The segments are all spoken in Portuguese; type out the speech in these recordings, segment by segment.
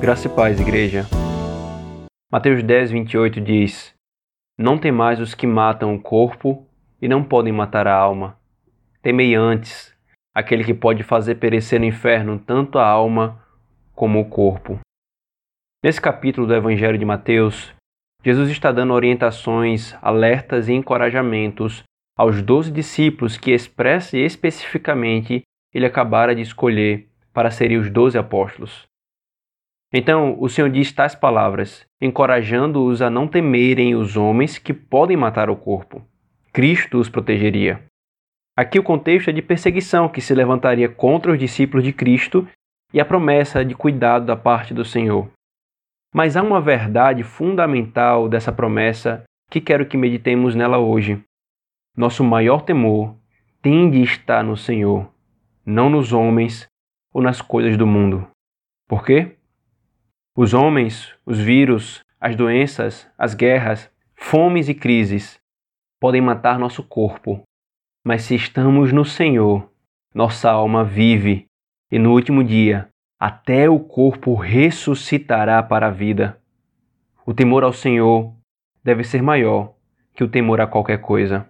Graça e paz, igreja. Mateus 10, 28 diz: Não temais os que matam o corpo e não podem matar a alma. Temei antes aquele que pode fazer perecer no inferno tanto a alma como o corpo. Nesse capítulo do Evangelho de Mateus, Jesus está dando orientações, alertas e encorajamentos aos doze discípulos que expressa e especificamente ele acabara de escolher para serem os doze apóstolos. Então o Senhor diz tais palavras, encorajando-os a não temerem os homens que podem matar o corpo. Cristo os protegeria. Aqui o contexto é de perseguição que se levantaria contra os discípulos de Cristo e a promessa de cuidado da parte do Senhor. Mas há uma verdade fundamental dessa promessa que quero que meditemos nela hoje. Nosso maior temor tem de estar no Senhor, não nos homens ou nas coisas do mundo. Por quê? Os homens, os vírus, as doenças, as guerras, fomes e crises podem matar nosso corpo, mas se estamos no Senhor, nossa alma vive e no último dia até o corpo ressuscitará para a vida. O temor ao Senhor deve ser maior que o temor a qualquer coisa.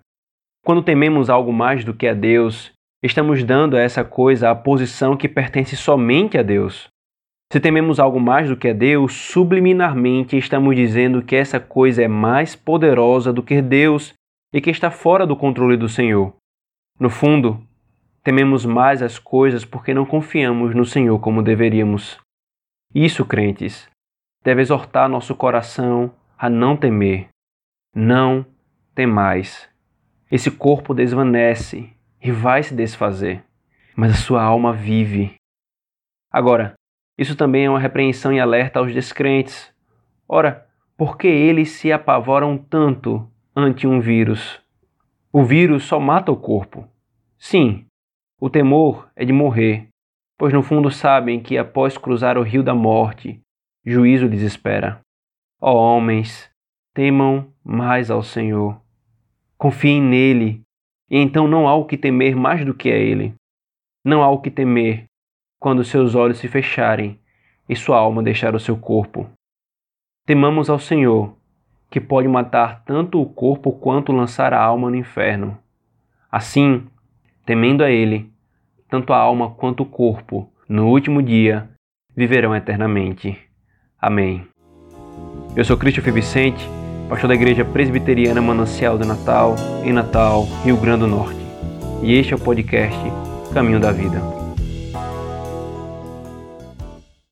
Quando tememos algo mais do que a Deus, estamos dando a essa coisa a posição que pertence somente a Deus. Se tememos algo mais do que a Deus, subliminarmente estamos dizendo que essa coisa é mais poderosa do que Deus e que está fora do controle do Senhor. No fundo, tememos mais as coisas porque não confiamos no Senhor como deveríamos. Isso, crentes, deve exortar nosso coração a não temer. Não temais. Esse corpo desvanece e vai se desfazer, mas a sua alma vive. Agora, isso também é uma repreensão e alerta aos descrentes. Ora, por que eles se apavoram tanto ante um vírus? O vírus só mata o corpo. Sim, o temor é de morrer, pois no fundo sabem que após cruzar o rio da morte, juízo lhes espera. Ó homens, temam mais ao Senhor. Confiem nele, e então não há o que temer mais do que a ele. Não há o que temer quando seus olhos se fecharem e sua alma deixar o seu corpo. Temamos ao Senhor, que pode matar tanto o corpo quanto lançar a alma no inferno. Assim, temendo a Ele, tanto a alma quanto o corpo, no último dia, viverão eternamente. Amém. Eu sou Cristian Vicente, pastor da Igreja Presbiteriana Manancial de Natal, em Natal, Rio Grande do Norte. E este é o podcast Caminho da Vida.